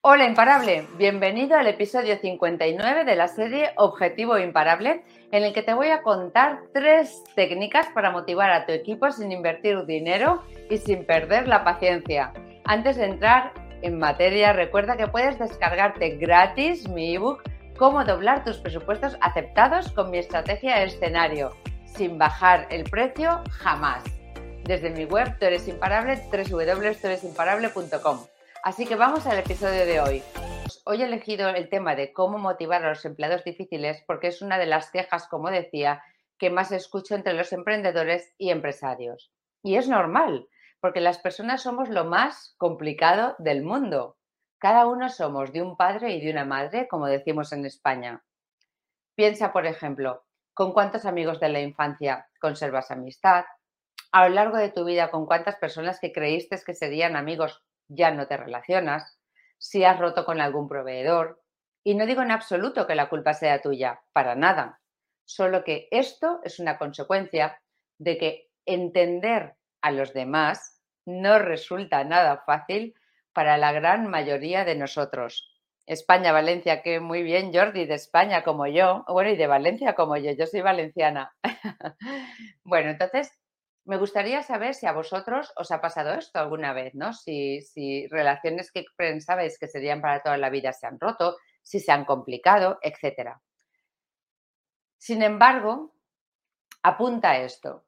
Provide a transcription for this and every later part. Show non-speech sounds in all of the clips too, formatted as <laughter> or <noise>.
Hola imparable, bienvenido al episodio 59 de la serie Objetivo Imparable, en el que te voy a contar tres técnicas para motivar a tu equipo sin invertir dinero y sin perder la paciencia. Antes de entrar en materia, recuerda que puedes descargarte gratis mi ebook Cómo doblar tus presupuestos aceptados con mi estrategia escenario, sin bajar el precio jamás. Desde mi web, tú eres imparable, www.tueresimparable.com. Así que vamos al episodio de hoy. Hoy he elegido el tema de cómo motivar a los empleados difíciles porque es una de las quejas, como decía, que más escucho entre los emprendedores y empresarios. Y es normal, porque las personas somos lo más complicado del mundo. Cada uno somos de un padre y de una madre, como decimos en España. Piensa, por ejemplo, con cuántos amigos de la infancia conservas amistad, a lo largo de tu vida con cuántas personas que creíste que serían amigos ya no te relacionas, si has roto con algún proveedor. Y no digo en absoluto que la culpa sea tuya, para nada. Solo que esto es una consecuencia de que entender a los demás no resulta nada fácil para la gran mayoría de nosotros. España, Valencia, que muy bien, Jordi, de España como yo, bueno, y de Valencia como yo, yo soy valenciana. <laughs> bueno, entonces, me gustaría saber si a vosotros os ha pasado esto alguna vez, ¿no? Si, relaciones que pensabais que serían para toda la vida se han roto, si se han complicado, etc. Sin embargo, apunta esto.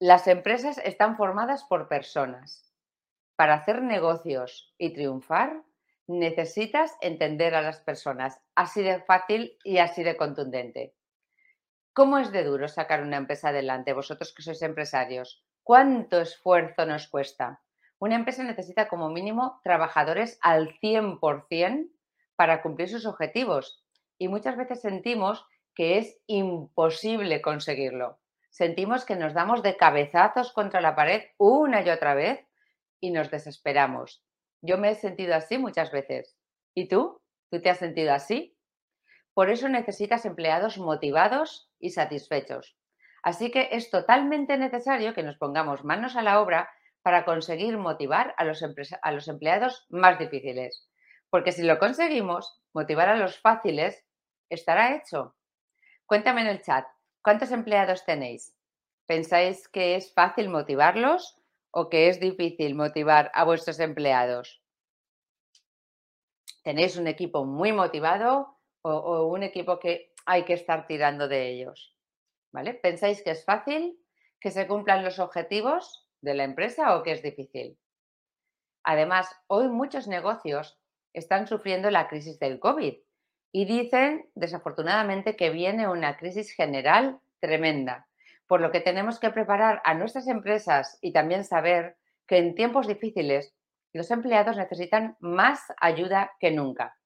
Las empresas están formadas por personas. Para hacer negocios y triunfar, necesitas entender a las personas, así de fácil y así de contundente. ¿Cómo es de duro sacar una empresa adelante, vosotros que sois empresarios? ¿Cuánto esfuerzo nos cuesta? Una empresa necesita como mínimo trabajadores al 100% para cumplir sus objetivos y muchas veces sentimos que es imposible conseguirlo. Sentimos que nos damos de cabezazos contra la pared una y otra vez y nos desesperamos. Yo me he sentido así muchas veces. ¿Y tú? ¿Tú te has sentido así? Por eso necesitas empleados motivados y satisfechos. Así que es totalmente necesario que nos pongamos manos a la obra para conseguir motivar a los, empleados más difíciles. Porque si lo conseguimos, motivar a los fáciles estará hecho. Cuéntame en el chat, ¿cuántos empleados tenéis? ¿Pensáis que es fácil motivarlos o que es difícil motivar a vuestros empleados? ¿Tenéis un equipo muy motivado o, un equipo que hay que estar tirando de ellos. ¿Vale? ¿Pensáis que es fácil que se cumplan los objetivos de la empresa o que es difícil? Además, hoy muchos negocios están sufriendo la crisis del COVID y dicen, desafortunadamente, que viene una crisis general tremenda, por lo que tenemos que preparar a nuestras empresas y también saber que en tiempos difíciles los empleados necesitan más ayuda que nunca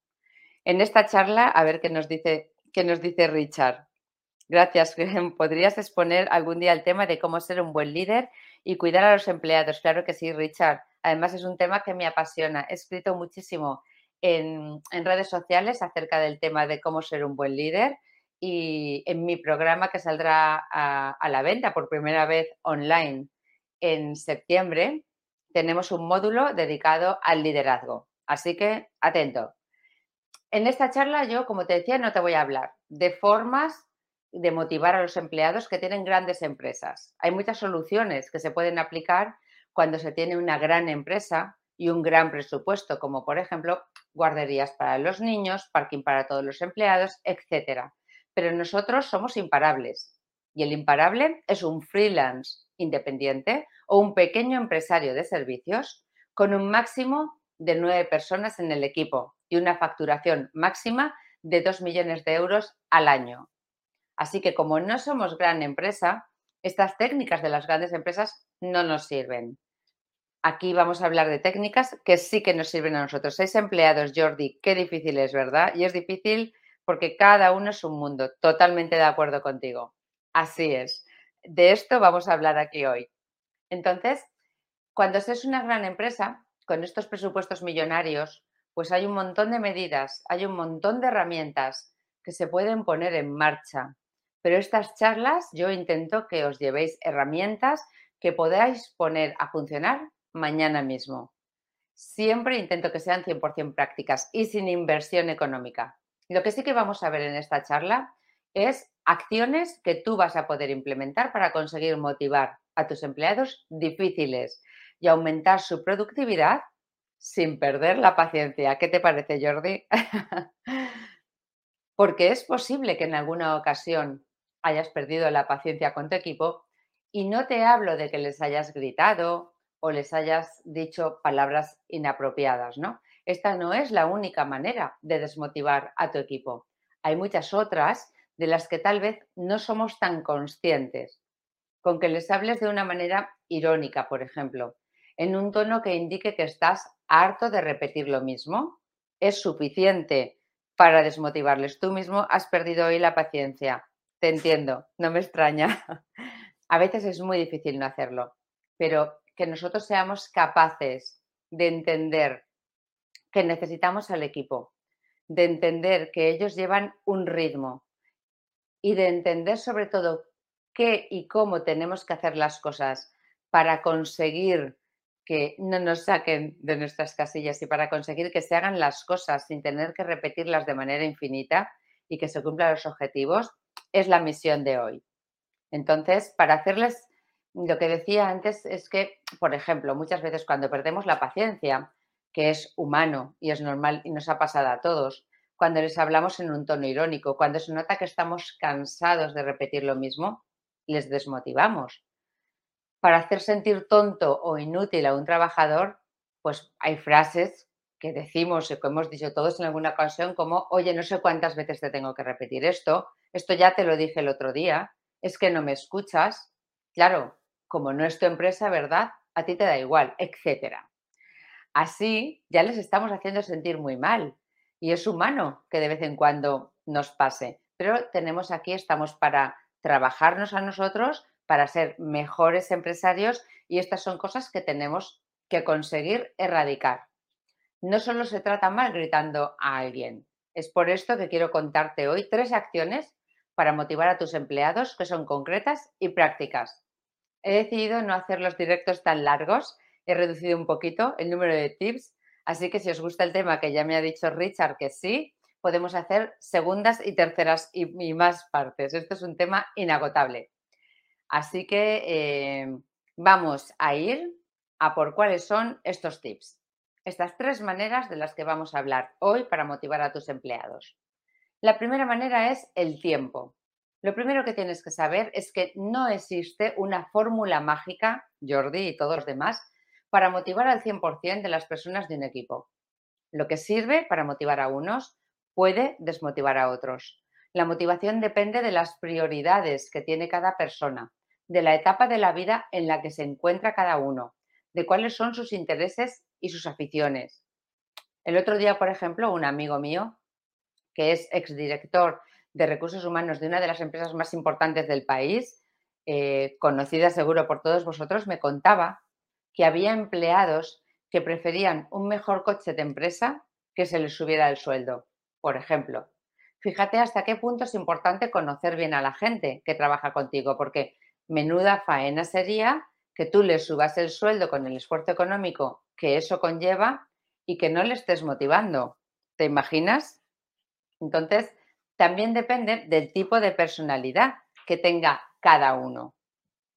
en esta charla a ver qué nos dice, qué nos dice Richard. Gracias. <laughs> ¿Podrías exponer algún día el tema de cómo ser un buen líder y cuidar a los empleados? Claro que sí, Richard. Además es un tema que me apasiona. He escrito muchísimo en, redes sociales acerca del tema de cómo ser un buen líder y en mi programa que saldrá a, a la venta por primera vez online en septiembre, tenemos un módulo dedicado al liderazgo. Así que atento. En esta charla yo, como te decía, no te voy a hablar de formas de motivar a los empleados que tienen grandes empresas. Hay muchas soluciones que se pueden aplicar cuando se tiene una gran empresa y un gran presupuesto, como por ejemplo guarderías para los niños, parking para todos los empleados, etc. Pero nosotros somos imparables y el imparable es un freelance independiente o un pequeño empresario de servicios con un máximo de nueve personas en el equipo y una facturación máxima de 2 millones de euros al año. Así que como no somos gran empresa, estas técnicas de las grandes empresas no nos sirven. Aquí vamos a hablar de técnicas que sí que nos sirven a nosotros. Seis empleados, Jordi, qué difícil es, ¿verdad? Y es difícil porque cada uno es un mundo. Totalmente de acuerdo contigo. Así es. De esto vamos a hablar aquí hoy. Entonces, cuando se es una gran empresa, con estos presupuestos millonarios, pues hay un montón de medidas, hay un montón de herramientas que se pueden poner en marcha. Pero estas charlas yo intento que os llevéis herramientas que podáis poner a funcionar mañana mismo. siempre intento que sean 100% prácticas y sin inversión económica. Lo que sí que vamos a ver en esta charla es acciones que tú vas a poder implementar para conseguir motivar a tus empleados difíciles y aumentar su productividad sin perder la paciencia. ¿Qué te parece, Jordi? <laughs> Porque es posible que en alguna ocasión hayas perdido la paciencia con tu equipo y no te hablo de que les hayas gritado o les hayas dicho palabras inapropiadas, ¿no? Esta no es la única manera de desmotivar a tu equipo. Hay muchas otras de las que tal vez no somos tan conscientes. Con que les hables de una manera irónica, por ejemplo, en un tono que indique que estás harto de repetir lo mismo, es suficiente para desmotivarles. Tú mismo has perdido hoy la paciencia. Te entiendo, no me extraña. <laughs> A veces es muy difícil no hacerlo, pero que nosotros seamos capaces de entender que necesitamos al equipo, de entender que ellos llevan un ritmo y de entender sobre todo qué y cómo tenemos que hacer las cosas para conseguir que no nos saquen de nuestras casillas y para conseguir que se hagan las cosas sin tener que repetirlas de manera infinita y que se cumplan los objetivos, es la misión de hoy. Entonces, para hacerles lo que decía antes es que, por ejemplo, muchas veces cuando perdemos la paciencia, que es humano y es normal y nos ha pasado a todos, cuando les hablamos en un tono irónico, cuando se nota que estamos cansados de repetir lo mismo, les desmotivamos. Para hacer sentir tonto o inútil a un trabajador, pues hay frases que decimos y que hemos dicho todos en alguna ocasión como, oye, no sé cuántas veces te tengo que repetir esto, esto ya te lo dije el otro día, es que no me escuchas. Claro, como no es tu empresa, ¿verdad? A ti te da igual, etcétera. Así ya les estamos haciendo sentir muy mal y es humano que de vez en cuando nos pase, pero tenemos aquí, estamos para trabajarnos a nosotros, para ser mejores empresarios y estas son cosas que tenemos que conseguir erradicar. No solo se trata mal gritando a alguien, es por esto que quiero contarte hoy tres acciones para motivar a tus empleados que son concretas y prácticas he decidido no hacer los directos tan largos, he reducido un poquito el número de tips, así que si os gusta el tema, que ya me ha dicho Richard que sí, podemos hacer segundas y terceras y, más partes. Esto es un tema inagotable. Así que eh, vamos a ir a por cuáles son estos tips. Estas tres maneras de las que vamos a hablar hoy para motivar a tus empleados. La primera manera es el tiempo. Lo primero que tienes que saber es que no existe una fórmula mágica, Jordi y todos los demás, para motivar al 100% de las personas de un equipo. Lo que sirve para motivar a unos puede desmotivar a otros. La motivación depende de las prioridades que tiene cada persona, de la etapa de la vida en la que se encuentra cada uno, de cuáles son sus intereses y sus aficiones. El otro día, por ejemplo, un amigo mío, que es exdirector de recursos humanos de una de las empresas más importantes del país, eh, conocida seguro por todos vosotros, me contaba que había empleados que preferían un mejor coche de empresa que se les subiera el sueldo, por ejemplo. Fíjate hasta qué punto es importante conocer bien a la gente que trabaja contigo, porque menuda faena sería que tú les subas el sueldo con el esfuerzo económico que eso conlleva y que no le estés motivando. ¿Te imaginas? Entonces, también depende del tipo de personalidad que tenga cada uno,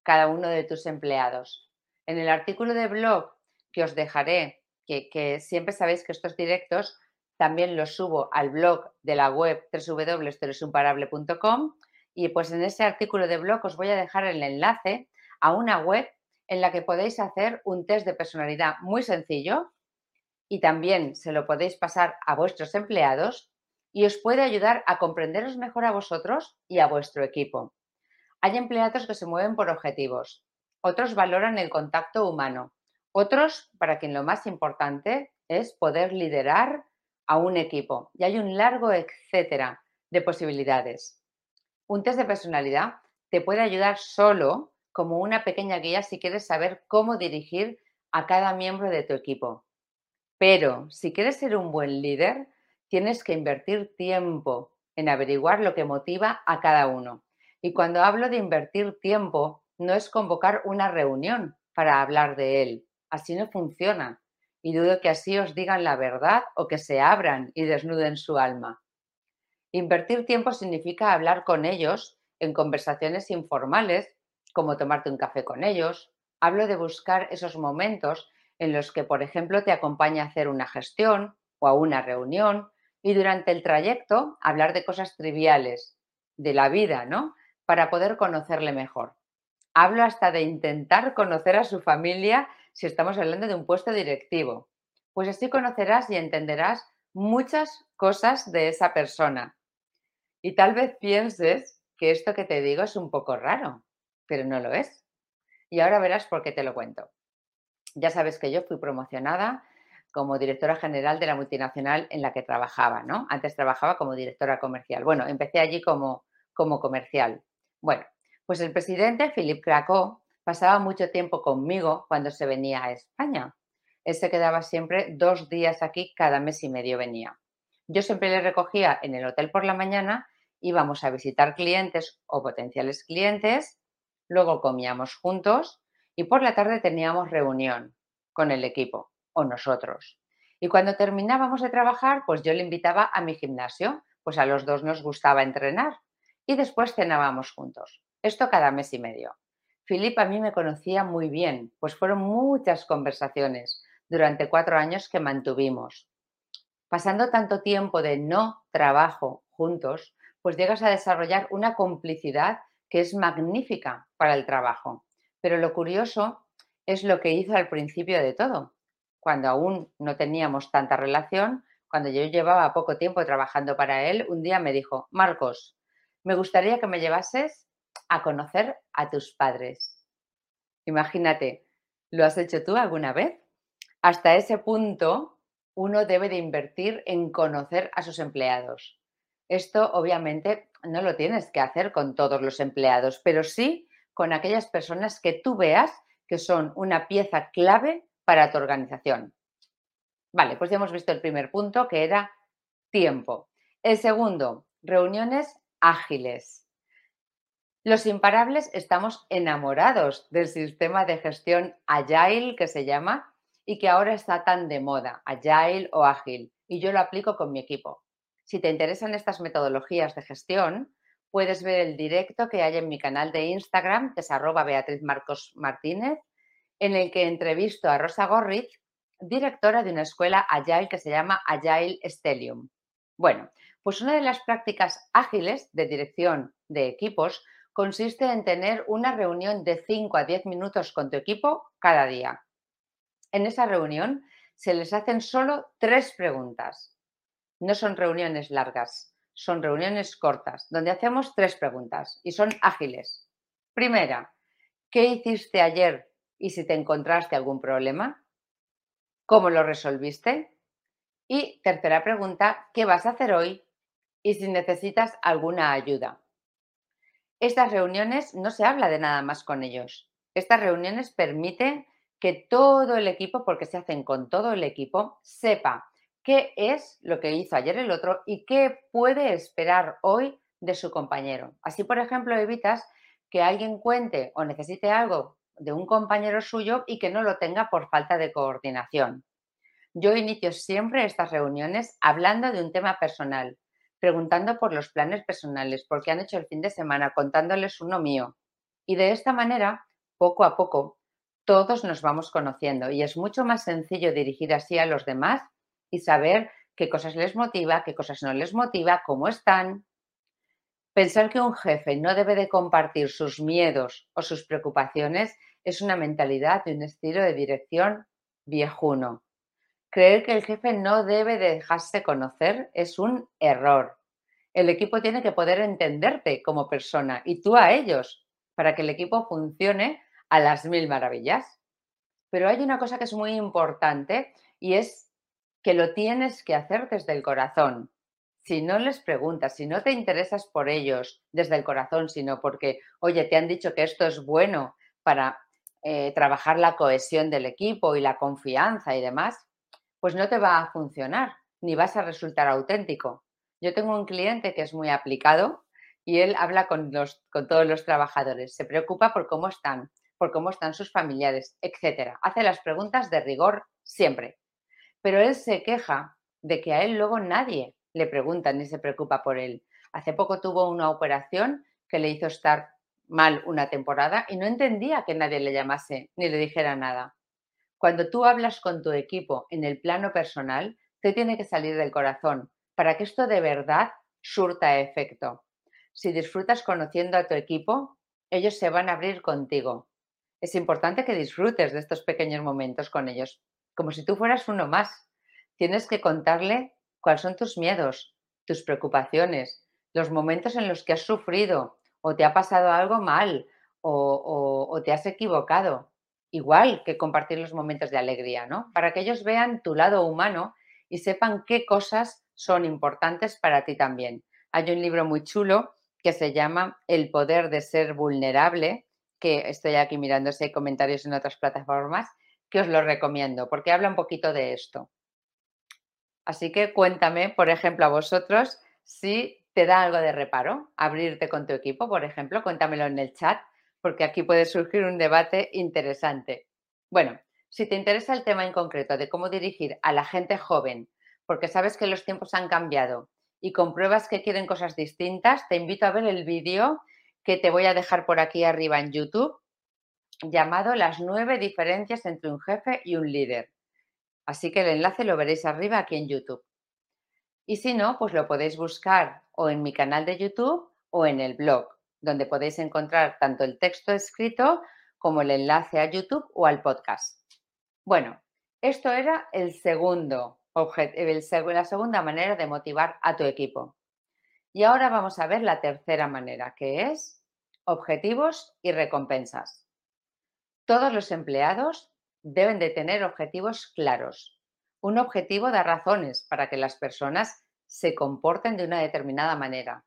cada uno de tus empleados. En el artículo de blog que os dejaré, que, siempre sabéis que estos directos también los subo al blog de la web www.teresunparable.com y pues en ese artículo de blog os voy a dejar el enlace a una web en la que podéis hacer un test de personalidad muy sencillo y también se lo podéis pasar a vuestros empleados y os puede ayudar a comprenderos mejor a vosotros y a vuestro equipo. Hay empleados que se mueven por objetivos, otros valoran el contacto humano, otros, para quien lo más importante es poder liderar a un equipo. Y hay un largo etcétera de posibilidades. Un test de personalidad te puede ayudar solo como una pequeña guía si quieres saber cómo dirigir a cada miembro de tu equipo. Pero si quieres ser un buen líder, tienes que invertir tiempo en averiguar lo que motiva a cada uno. Y cuando hablo de invertir tiempo, no es convocar una reunión para hablar de él. Así no funciona. Y dudo que así os digan la verdad o que se abran y desnuden su alma. Invertir tiempo significa hablar con ellos en conversaciones informales, como tomarte un café con ellos. Hablo de buscar esos momentos en los que, por ejemplo, te acompaña a hacer una gestión o a una reunión y durante el trayecto hablar de cosas triviales de la vida, ¿no? Para poder conocerle mejor. Hablo hasta de intentar conocer a su familia si estamos hablando de un puesto directivo. Pues así conocerás y entenderás muchas cosas de esa persona. Y tal vez pienses que esto que te digo es un poco raro, pero no lo es. Y ahora verás por qué te lo cuento. Ya sabes que yo fui promocionada como directora general de la multinacional en la que trabajaba, ¿no? Antes trabajaba como directora comercial. Bueno, empecé allí como, como comercial. Bueno, pues el presidente, Philip Krakow, pasaba mucho tiempo conmigo cuando se venía a España. Él se quedaba siempre dos días aquí, cada mes y medio venía. Yo siempre le recogía en el hotel por la mañana, íbamos a visitar clientes o potenciales clientes, luego comíamos juntos y por la tarde teníamos reunión con el equipo o nosotros. Y cuando terminábamos de trabajar, pues yo le invitaba a mi gimnasio, pues a los dos nos gustaba entrenar y después cenábamos juntos. Esto cada mes y medio. Filip a mí me conocía muy bien, pues fueron muchas conversaciones durante cuatro años que mantuvimos. Pasando tanto tiempo de no trabajo juntos, pues llegas a desarrollar una complicidad que es magnífica para el trabajo. Pero lo curioso es lo que hizo al principio de todo, cuando aún no teníamos tanta relación, cuando yo llevaba poco tiempo trabajando para él, un día me dijo, Marcos, me gustaría que me llevases a conocer a tus padres. Imagínate, ¿lo has hecho tú alguna vez? Hasta ese punto, uno debe de invertir en conocer a sus empleados. Esto obviamente no lo tienes que hacer con todos los empleados, pero sí con aquellas personas que tú veas que son una pieza clave para tu organización. Vale, pues ya hemos visto el primer punto que era tiempo. El segundo, reuniones ágiles. Los imparables estamos enamorados del sistema de gestión Agile que se llama y que ahora está tan de moda, Agile o Ágil, y yo lo aplico con mi equipo. Si te interesan estas metodologías de gestión, puedes ver el directo que hay en mi canal de Instagram, que es arroba Beatriz Marcos Martínez, en el que entrevisto a Rosa Gorriz, directora de una escuela Agile que se llama Agile Stellium. Bueno, pues una de las prácticas ágiles de dirección de equipos consiste en tener una reunión de 5 a 10 minutos con tu equipo cada día. En esa reunión se les hacen solo tres preguntas. No son reuniones largas, son reuniones cortas, donde hacemos tres preguntas y son ágiles. Primera, ¿qué hiciste ayer y si te encontraste algún problema, cómo lo resolviste. Y tercera pregunta, ¿qué vas a hacer hoy y si necesitas alguna ayuda? Estas reuniones no se habla de nada más con ellos. Estas reuniones permiten que todo el equipo, porque se hacen con todo el equipo, sepa qué es lo que hizo ayer el otro y qué puede esperar hoy de su compañero. Así, por ejemplo, evitas que alguien cuente o necesite algo de un compañero suyo y que no lo tenga por falta de coordinación. Yo inicio siempre estas reuniones hablando de un tema personal, preguntando por los planes personales, por qué han hecho el fin de semana, contándoles uno mío. Y de esta manera, poco a poco, todos nos vamos conociendo y es mucho más sencillo dirigir así a los demás y saber qué cosas les motiva, qué cosas no les motiva, cómo están. Pensar que un jefe no debe de compartir sus miedos o sus preocupaciones es una mentalidad y un estilo de dirección viejuno. Creer que el jefe no debe dejarse conocer es un error. El equipo tiene que poder entenderte como persona y tú a ellos para que el equipo funcione a las mil maravillas. Pero hay una cosa que es muy importante y es que lo tienes que hacer desde el corazón. Si no les preguntas, si no te interesas por ellos desde el corazón, sino porque, oye, te han dicho que esto es bueno para eh, trabajar la cohesión del equipo y la confianza y demás, pues no te va a funcionar ni vas a resultar auténtico. Yo tengo un cliente que es muy aplicado y él habla con, todos los trabajadores, se preocupa por cómo están, por cómo están sus familiares, etc. Hace las preguntas de rigor siempre, pero él se queja de que a él luego nadie le pregunta ni se preocupa por él. Hace poco tuvo una operación que le hizo estar mal una temporada y no entendía que nadie le llamase ni le dijera nada. Cuando tú hablas con tu equipo en el plano personal, te tiene que salir del corazón para que esto de verdad surta efecto. Si disfrutas conociendo a tu equipo, ellos se van a abrir contigo. Es importante que disfrutes de estos pequeños momentos con ellos, como si tú fueras uno más. Tienes que contarle cuáles son tus miedos, tus preocupaciones, los momentos en los que has sufrido o te ha pasado algo mal o, te has equivocado. Igual que compartir los momentos de alegría, ¿no? Para que ellos vean tu lado humano y sepan qué cosas son importantes para ti también. Hay un libro muy chulo que se llama El poder de ser vulnerable, que estoy aquí mirando si hay comentarios en otras plataformas, que os lo recomiendo porque habla un poquito de esto. Así que cuéntame, por ejemplo, a vosotros si te da algo de reparo abrirte con tu equipo, por ejemplo, cuéntamelo en el chat porque aquí puede surgir un debate interesante. Bueno, si te interesa el tema en concreto de cómo dirigir a la gente joven, porque sabes que los tiempos han cambiado y compruebas que quieren cosas distintas, te invito a ver el vídeo que te voy a dejar por aquí arriba en YouTube, llamado Las nueve diferencias entre un jefe y un líder. Así que el enlace lo veréis arriba aquí en YouTube. Y si no, pues lo podéis buscar o en mi canal de YouTube o en el blog, donde podéis encontrar tanto el texto escrito como el enlace a YouTube o al podcast. Bueno, esto era el segundo la segunda manera de motivar a tu equipo. Y ahora vamos a ver la tercera manera, que es objetivos y recompensas. Todos los empleados deben de tener objetivos claros. Un objetivo da razones para que las personas se comporten de una determinada manera.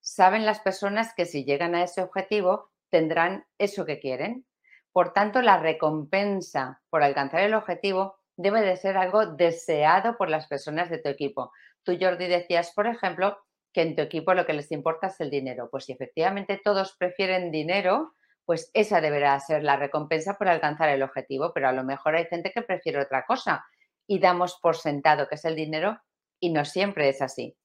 Saben las personas que si llegan a ese objetivo tendrán eso que quieren. Por tanto, la recompensa por alcanzar el objetivo debe de ser algo deseado por las personas de tu equipo. Tú, Jordi, decías, por ejemplo, que en tu equipo lo que les importa es el dinero. Pues si efectivamente todos prefieren dinero, pues esa deberá ser la recompensa por alcanzar el objetivo, pero a lo mejor hay gente que prefiere otra cosa y damos por sentado que es el dinero y no siempre es así.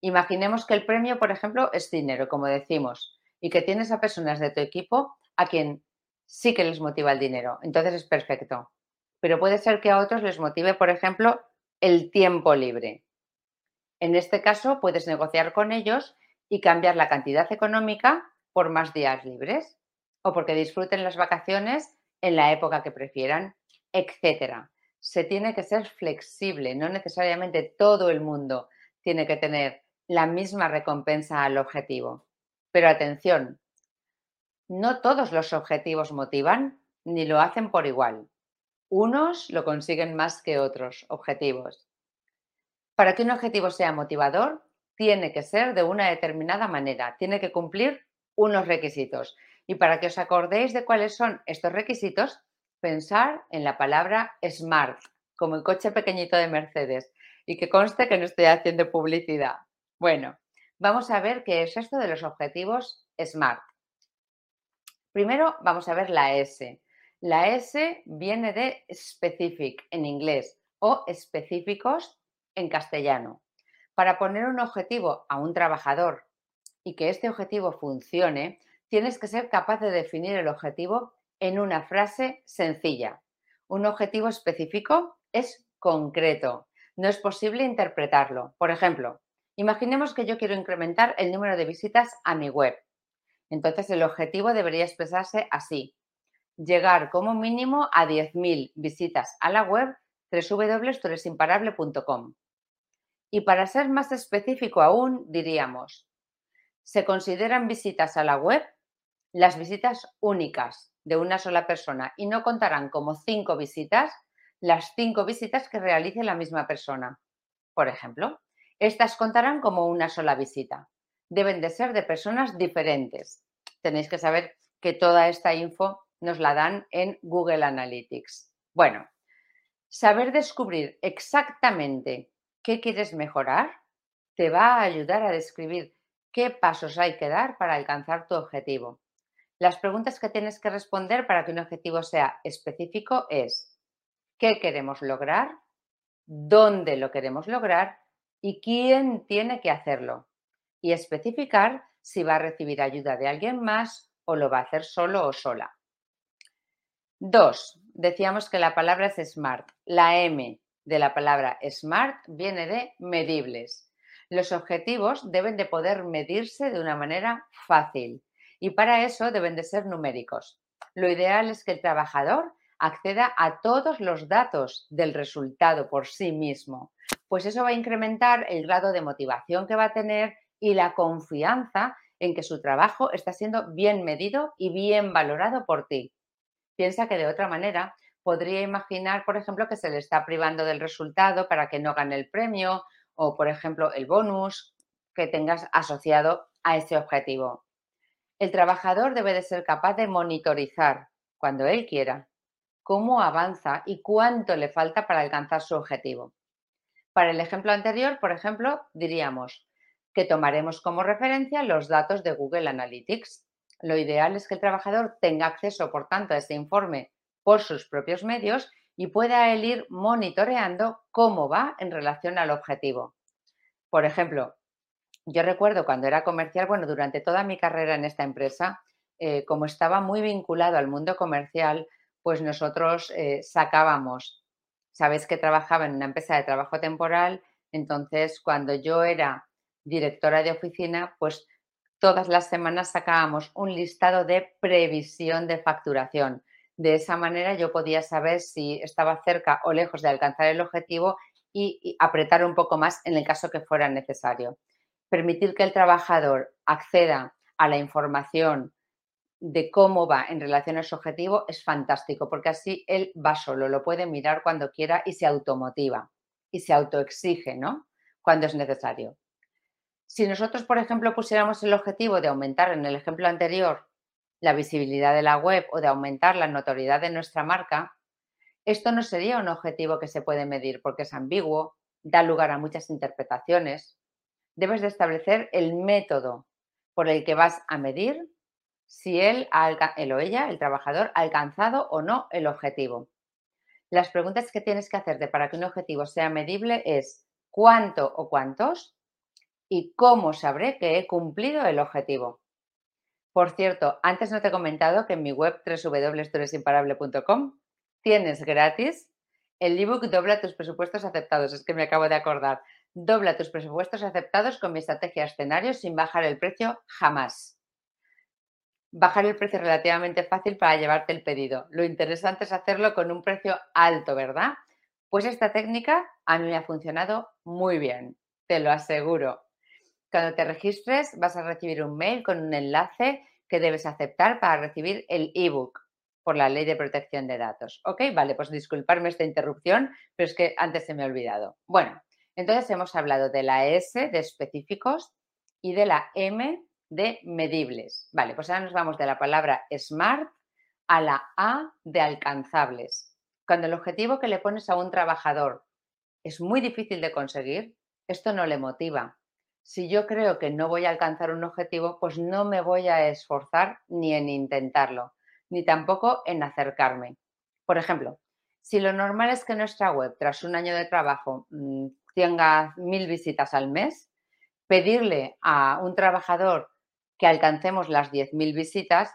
Imaginemos que el premio, por ejemplo, es dinero, como decimos, y que tienes a personas de tu equipo a quien sí que les motiva el dinero. Entonces es perfecto pero puede ser que a otros les motive, por ejemplo, el tiempo libre. En este caso, puedes negociar con ellos y cambiar la cantidad económica por más días libres o porque disfruten las vacaciones en la época que prefieran, etc. Se tiene que ser flexible, no necesariamente todo el mundo tiene que tener la misma recompensa al objetivo. Pero atención, no todos los objetivos motivan ni lo hacen por igual. Unos lo consiguen más que otros objetivos. Para que un objetivo sea motivador, tiene que ser de una determinada manera, tiene que cumplir unos requisitos. Y para que os acordéis de cuáles son estos requisitos, pensar en la palabra SMART, como el coche pequeñito de Mercedes, y que conste que no estoy haciendo publicidad. Bueno, vamos a ver qué es esto de los objetivos SMART. Primero vamos a ver la S. La S viene de specific en inglés o específicos en castellano. Para poner un objetivo a un trabajador y que este objetivo funcione, tienes que ser capaz de definir el objetivo en una frase sencilla. Un objetivo específico es concreto. No es posible interpretarlo. Por ejemplo, imaginemos que yo quiero incrementar el número de visitas a mi web. Entonces el objetivo debería expresarse así llegar como mínimo a 10.000 visitas a la web www.turesimparable.com. Y para ser más específico aún, diríamos, se consideran visitas a la web las visitas únicas de una sola persona y no contarán como cinco visitas las cinco visitas que realice la misma persona. Por ejemplo, estas contarán como una sola visita. Deben de ser de personas diferentes. Tenéis que saber que toda esta info nos la dan en Google Analytics. Bueno, saber descubrir exactamente qué quieres mejorar te va a ayudar a describir qué pasos hay que dar para alcanzar tu objetivo. Las preguntas que tienes que responder para que un objetivo sea específico es ¿qué queremos lograr? dónde lo queremos lograr y quién tiene que hacerlo. Y especificar si va a recibir ayuda de alguien más o lo va a hacer solo o sola. Dos, decíamos que la palabra es smart. La M de la palabra smart viene de medibles. Los objetivos deben de poder medirse de una manera fácil y para eso deben de ser numéricos. Lo ideal es que el trabajador acceda a todos los datos del resultado por sí mismo, pues eso va a incrementar el grado de motivación que va a tener y la confianza en que su trabajo está siendo bien medido y bien valorado por ti. Piensa que de otra manera podría imaginar, por ejemplo, que se le está privando del resultado para que no gane el premio o, por ejemplo, el bonus que tengas asociado a ese objetivo. El trabajador debe de ser capaz de monitorizar, cuando él quiera, cómo avanza y cuánto le falta para alcanzar su objetivo. Para el ejemplo anterior, por ejemplo, diríamos que tomaremos como referencia los datos de Google Analytics. Lo ideal es que el trabajador tenga acceso, por tanto, a ese informe por sus propios medios y pueda él ir monitoreando cómo va en relación al objetivo. Por ejemplo, yo recuerdo cuando era comercial, bueno, durante toda mi carrera en esta empresa, eh, como estaba muy vinculado al mundo comercial, pues nosotros eh, sacábamos, sabéis que trabajaba en una empresa de trabajo temporal, entonces cuando yo era directora de oficina, pues todas las semanas sacábamos un listado de previsión de facturación. De esa manera yo podía saber si estaba cerca o lejos de alcanzar el objetivo y apretar un poco más en el caso que fuera necesario. Permitir que el trabajador acceda a la información de cómo va en relación a su objetivo es fantástico, porque así él va solo, lo puede mirar cuando quiera y se automotiva y se autoexige, ¿no? Cuando es necesario. Si nosotros, por ejemplo, pusiéramos el objetivo de aumentar en el ejemplo anterior la visibilidad de la web o de aumentar la notoriedad de nuestra marca, esto no sería un objetivo que se puede medir porque es ambiguo, da lugar a muchas interpretaciones. Debes de establecer el método por el que vas a medir si él, él o ella, el trabajador, ha alcanzado o no el objetivo. Las preguntas que tienes que hacerte para que un objetivo sea medible es cuánto o cuántos y cómo sabré que he cumplido el objetivo. Por cierto, antes no te he comentado que en mi web www.turesimparable.com tienes gratis el ebook Dobla tus presupuestos aceptados. Es que me acabo de acordar. Dobla tus presupuestos aceptados con mi estrategia escenario sin bajar el precio jamás bajar el precio relativamente fácil para llevarte el pedido. Lo interesante es hacerlo con un precio alto, ¿verdad? Pues esta técnica a mí me ha funcionado muy bien, te lo aseguro. Cuando te registres vas a recibir un mail con un enlace que debes aceptar para recibir el ebook por la ley de protección de datos. ¿Ok? Vale, pues disculparme esta interrupción, pero es que antes se me ha olvidado. Bueno, entonces hemos hablado de la S de específicos y de la M de medibles. Vale, pues ahora nos vamos de la palabra smart a la A de alcanzables. Cuando el objetivo que le pones a un trabajador es muy difícil de conseguir, esto no le motiva. Si yo creo que no voy a alcanzar un objetivo, pues no me voy a esforzar ni en intentarlo, ni tampoco en acercarme. Por ejemplo, si lo normal es que nuestra web, tras un año de trabajo, mm, tenga mil visitas al mes, pedirle a un trabajador que alcancemos las 10.000 visitas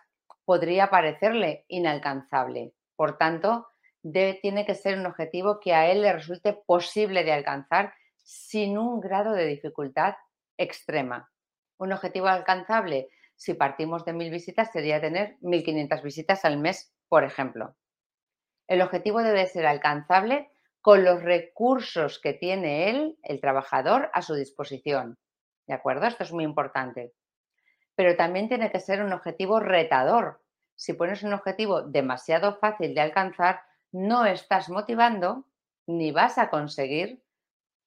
podría parecerle inalcanzable. Por tanto, tiene que ser un objetivo que a él le resulte posible de alcanzar sin un grado de dificultad extrema. Un objetivo alcanzable, si partimos de 1.000 visitas, sería tener 1.500 visitas al mes, por ejemplo. El objetivo debe ser alcanzable con los recursos que tiene él, el trabajador, a su disposición. ¿De acuerdo? Esto es muy importante pero también tiene que ser un objetivo retador. Si pones un objetivo demasiado fácil de alcanzar, no estás motivando ni vas a conseguir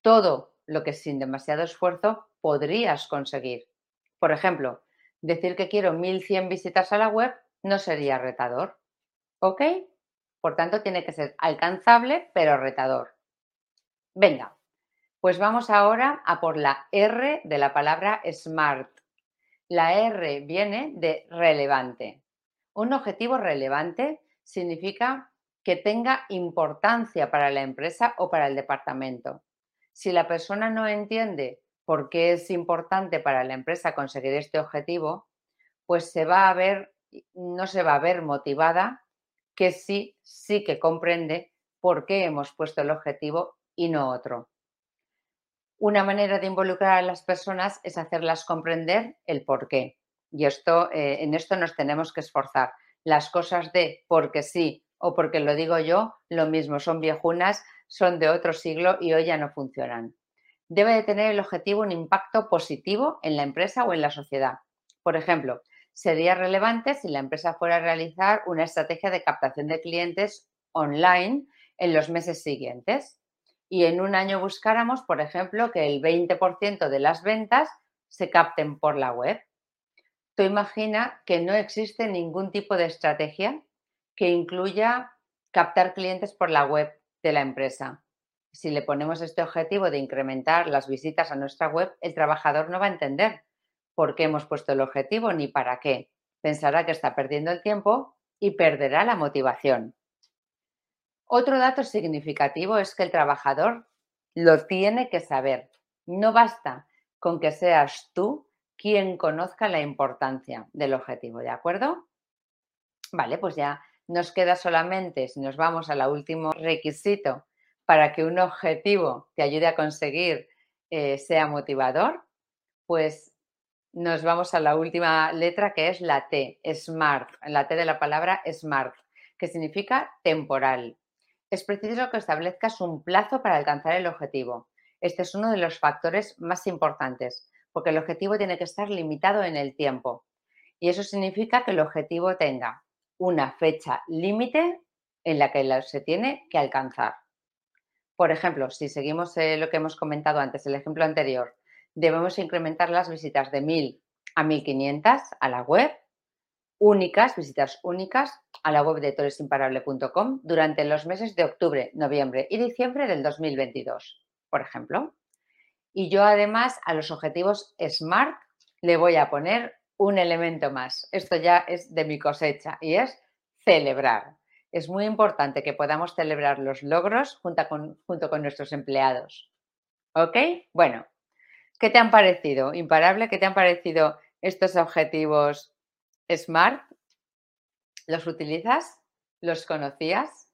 todo lo que sin demasiado esfuerzo podrías conseguir. Por ejemplo, decir que quiero 1100 visitas a la web no sería retador. ¿Ok? Por tanto, tiene que ser alcanzable, pero retador. Venga, pues vamos ahora a por la R de la palabra SMART. La R viene de relevante. Un objetivo relevante significa que tenga importancia para la empresa o para el departamento. Si la persona no entiende por qué es importante para la empresa conseguir este objetivo, pues se va a ver, no se va a ver motivada que sí, sí que comprende por qué hemos puesto el objetivo y no otro. Una manera de involucrar a las personas es hacerlas comprender el por qué. Y esto, eh, en esto nos tenemos que esforzar. Las cosas de porque sí o porque lo digo yo, lo mismo, son viejunas, son de otro siglo y hoy ya no funcionan. Debe de tener el objetivo un impacto positivo en la empresa o en la sociedad. Por ejemplo, sería relevante si la empresa fuera a realizar una estrategia de captación de clientes online en los meses siguientes y en un año buscáramos, por ejemplo, que el 20% de las ventas se capten por la web. Tú imagina que no existe ningún tipo de estrategia que incluya captar clientes por la web de la empresa. Si le ponemos este objetivo de incrementar las visitas a nuestra web, el trabajador no va a entender por qué hemos puesto el objetivo ni para qué. Pensará que está perdiendo el tiempo y perderá la motivación. Otro dato significativo es que el trabajador lo tiene que saber. No basta con que seas tú quien conozca la importancia del objetivo, ¿de acuerdo? Vale, pues ya nos queda solamente, si nos vamos al último requisito para que un objetivo te ayude a conseguir eh, sea motivador, pues nos vamos a la última letra que es la T, SMART, la T de la palabra SMART, que significa temporal es preciso que establezcas un plazo para alcanzar el objetivo. Este es uno de los factores más importantes, porque el objetivo tiene que estar limitado en el tiempo. Y eso significa que el objetivo tenga una fecha límite en la que se tiene que alcanzar. Por ejemplo, si seguimos eh, lo que hemos comentado antes, el ejemplo anterior, debemos incrementar las visitas de 1.000 a 1.500 a la web únicas, visitas únicas a la web de toresimparable.com durante los meses de octubre, noviembre y diciembre del 2022, por ejemplo. Y yo además a los objetivos SMART le voy a poner un elemento más. Esto ya es de mi cosecha y es celebrar. Es muy importante que podamos celebrar los logros junto con, junto con nuestros empleados. ¿Ok? Bueno, ¿qué te han parecido? Imparable, ¿qué te han parecido estos objetivos Smart, ¿los utilizas? ¿Los conocías?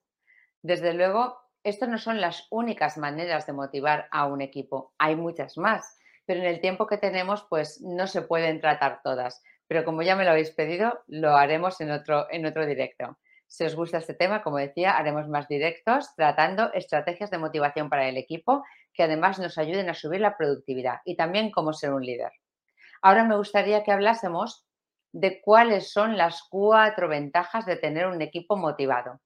Desde luego, estas no son las únicas maneras de motivar a un equipo. Hay muchas más, pero en el tiempo que tenemos, pues no se pueden tratar todas. Pero como ya me lo habéis pedido, lo haremos en otro, en otro directo. Si os gusta este tema, como decía, haremos más directos tratando estrategias de motivación para el equipo que además nos ayuden a subir la productividad y también cómo ser un líder. Ahora me gustaría que hablásemos de cuáles son las cuatro ventajas de tener un equipo motivado.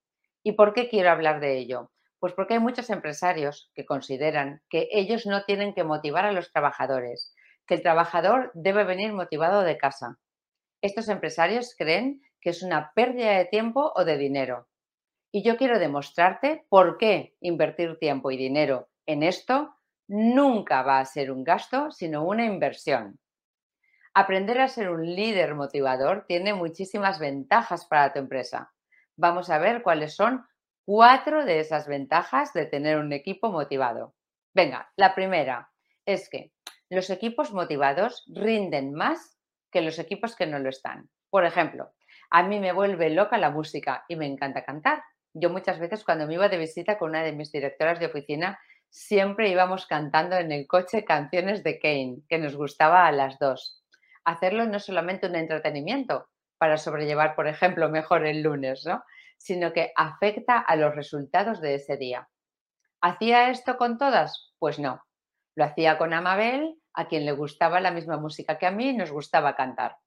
¿Y por qué quiero hablar de ello? Pues porque hay muchos empresarios que consideran que ellos no tienen que motivar a los trabajadores, que el trabajador debe venir motivado de casa. Estos empresarios creen que es una pérdida de tiempo o de dinero. Y yo quiero demostrarte por qué invertir tiempo y dinero en esto nunca va a ser un gasto, sino una inversión. Aprender a ser un líder motivador tiene muchísimas ventajas para tu empresa. Vamos a ver cuáles son cuatro de esas ventajas de tener un equipo motivado. Venga, la primera es que los equipos motivados rinden más que los equipos que no lo están. Por ejemplo, a mí me vuelve loca la música y me encanta cantar. Yo muchas veces cuando me iba de visita con una de mis directoras de oficina, siempre íbamos cantando en el coche canciones de Kane, que nos gustaba a las dos hacerlo no solamente un entretenimiento para sobrellevar, por ejemplo, mejor el lunes, ¿no? sino que afecta a los resultados de ese día. ¿Hacía esto con todas? Pues no. Lo hacía con Amabel, a quien le gustaba la misma música que a mí y nos gustaba cantar.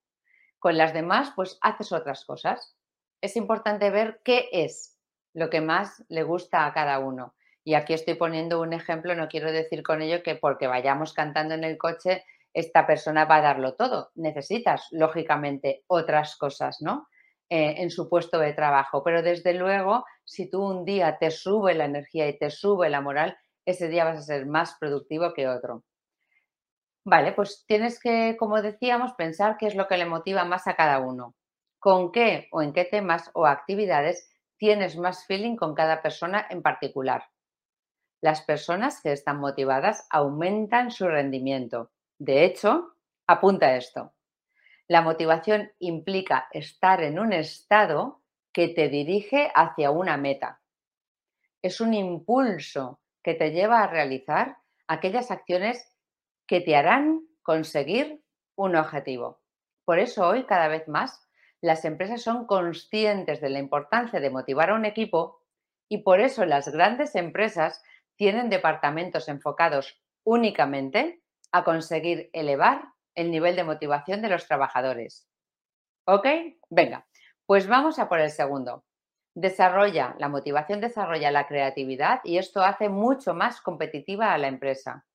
Con las demás, pues haces otras cosas. Es importante ver qué es lo que más le gusta a cada uno. Y aquí estoy poniendo un ejemplo, no quiero decir con ello que porque vayamos cantando en el coche esta persona va a darlo todo. Necesitas, lógicamente, otras cosas, ¿no? Eh, en su puesto de trabajo. Pero desde luego, si tú un día te sube la energía y te sube la moral, ese día vas a ser más productivo que otro. Vale, pues tienes que, como decíamos, pensar qué es lo que le motiva más a cada uno. ¿Con qué o en qué temas o actividades tienes más feeling con cada persona en particular. Las personas que están motivadas aumentan su rendimiento. De hecho, apunta esto. La motivación implica estar en un estado que te dirige hacia una meta. Es un impulso que te lleva a realizar aquellas acciones que te harán conseguir un objetivo. Por eso hoy cada vez más las empresas son conscientes de la importancia de motivar a un equipo y por eso las grandes empresas tienen departamentos enfocados únicamente a conseguir elevar el nivel de motivación de los trabajadores. ¿Ok? Venga, pues vamos a por el segundo. Desarrolla, la motivación desarrolla la creatividad y esto hace mucho más competitiva a la empresa.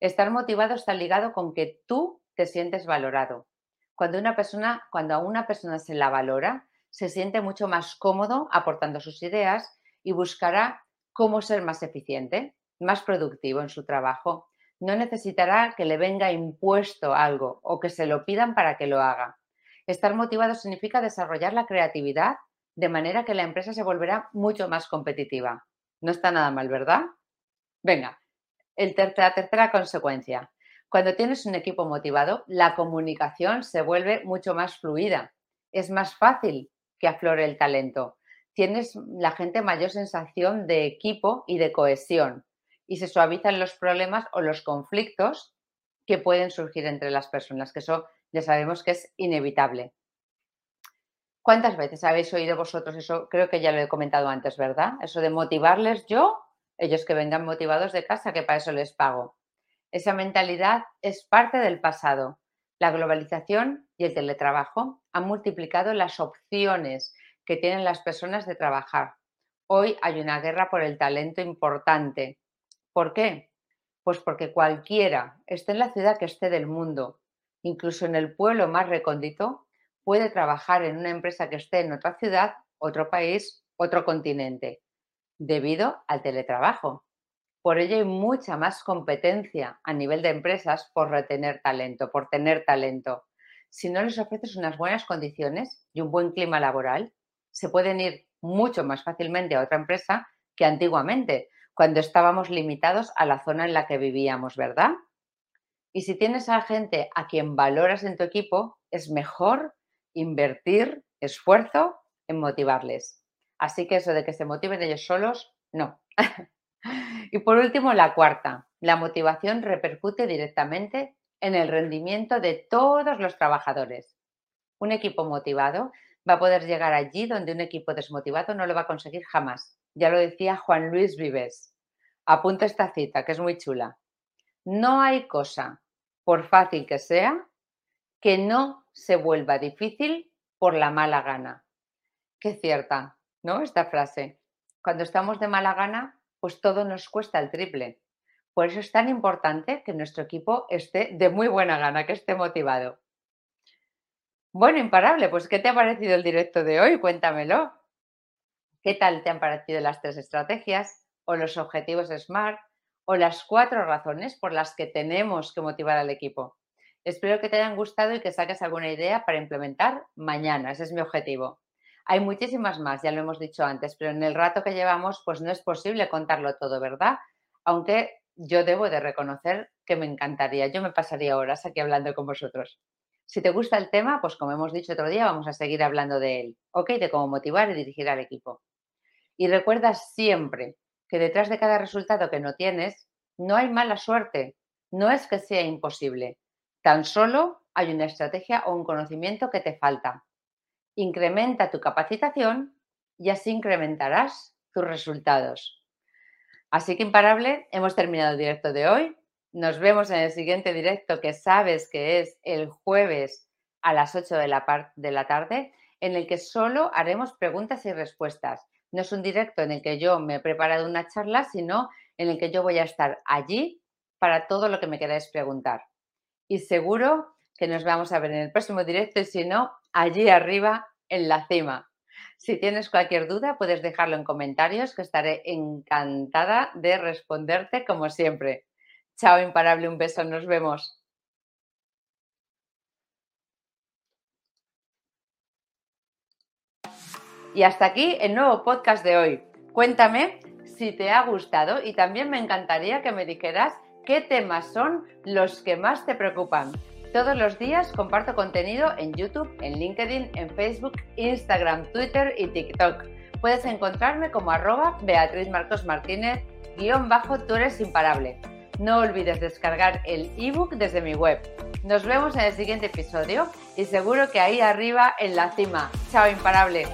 Estar motivado está ligado con que tú te sientes valorado. Cuando una persona, cuando a una persona se la valora, se siente mucho más cómodo aportando sus ideas y buscará cómo ser más eficiente, más productivo en su trabajo. No necesitará que le venga impuesto algo o que se lo pidan para que lo haga. Estar motivado significa desarrollar la creatividad de manera que la empresa se volverá mucho más competitiva. No está nada mal, ¿verdad? Venga, el la tercera consecuencia. Cuando tienes un equipo motivado, la comunicación se vuelve mucho más fluida. Es más fácil que aflore el talento tienes la gente mayor sensación de equipo y de cohesión y se suavizan los problemas o los conflictos que pueden surgir entre las personas, que eso ya sabemos que es inevitable. ¿Cuántas veces habéis oído vosotros eso? Creo que ya lo he comentado antes, ¿verdad? Eso de motivarles yo, ellos que vengan motivados de casa, que para eso les pago. Esa mentalidad es parte del pasado. La globalización y el teletrabajo han multiplicado las opciones que tienen las personas de trabajar. Hoy hay una guerra por el talento importante. ¿Por qué? Pues porque cualquiera, esté en la ciudad que esté del mundo, incluso en el pueblo más recóndito, puede trabajar en una empresa que esté en otra ciudad, otro país, otro continente, debido al teletrabajo. Por ello hay mucha más competencia a nivel de empresas por retener talento, por tener talento. Si no les ofreces unas buenas condiciones y un buen clima laboral, se pueden ir mucho más fácilmente a otra empresa que antiguamente, cuando estábamos limitados a la zona en la que vivíamos, ¿verdad? Y si tienes a gente a quien valoras en tu equipo, es mejor invertir esfuerzo en motivarles. Así que eso de que se motiven ellos solos, no. <laughs> y por último, la cuarta, la motivación repercute directamente en el rendimiento de todos los trabajadores. Un equipo motivado va a poder llegar allí donde un equipo desmotivado no lo va a conseguir jamás. Ya lo decía Juan Luis Vives. Apunta esta cita, que es muy chula. No hay cosa, por fácil que sea, que no se vuelva difícil por la mala gana. Qué cierta, ¿no? Esta frase. Cuando estamos de mala gana, pues todo nos cuesta el triple. Por eso es tan importante que nuestro equipo esté de muy buena gana, que esté motivado. Bueno, imparable, pues ¿qué te ha parecido el directo de hoy? Cuéntamelo. ¿Qué tal te han parecido las tres estrategias o los objetivos SMART o las cuatro razones por las que tenemos que motivar al equipo? Espero que te hayan gustado y que saques alguna idea para implementar mañana. Ese es mi objetivo. Hay muchísimas más, ya lo hemos dicho antes, pero en el rato que llevamos, pues no es posible contarlo todo, ¿verdad? Aunque yo debo de reconocer que me encantaría. Yo me pasaría horas aquí hablando con vosotros. Si te gusta el tema, pues como hemos dicho otro día, vamos a seguir hablando de él, ¿ok? De cómo motivar y dirigir al equipo. Y recuerda siempre que detrás de cada resultado que no tienes, no hay mala suerte, no es que sea imposible, tan solo hay una estrategia o un conocimiento que te falta. Incrementa tu capacitación y así incrementarás tus resultados. Así que imparable, hemos terminado el directo de hoy. Nos vemos en el siguiente directo que sabes que es el jueves a las 8 de la, de la tarde, en el que solo haremos preguntas y respuestas. No es un directo en el que yo me he preparado una charla, sino en el que yo voy a estar allí para todo lo que me queráis preguntar. Y seguro que nos vamos a ver en el próximo directo y si no, allí arriba en la cima. Si tienes cualquier duda, puedes dejarlo en comentarios, que estaré encantada de responderte como siempre. Chao, imparable, un beso, nos vemos. Y hasta aquí el nuevo podcast de hoy. Cuéntame si te ha gustado y también me encantaría que me dijeras qué temas son los que más te preocupan. Todos los días comparto contenido en YouTube, en LinkedIn, en Facebook, Instagram, Twitter y TikTok. Puedes encontrarme como arroba Beatriz Marcos Martínez, guion bajo, tú eres imparable. No olvides descargar el ebook desde mi web. Nos vemos en el siguiente episodio y seguro que ahí arriba en la cima. Chao imparable.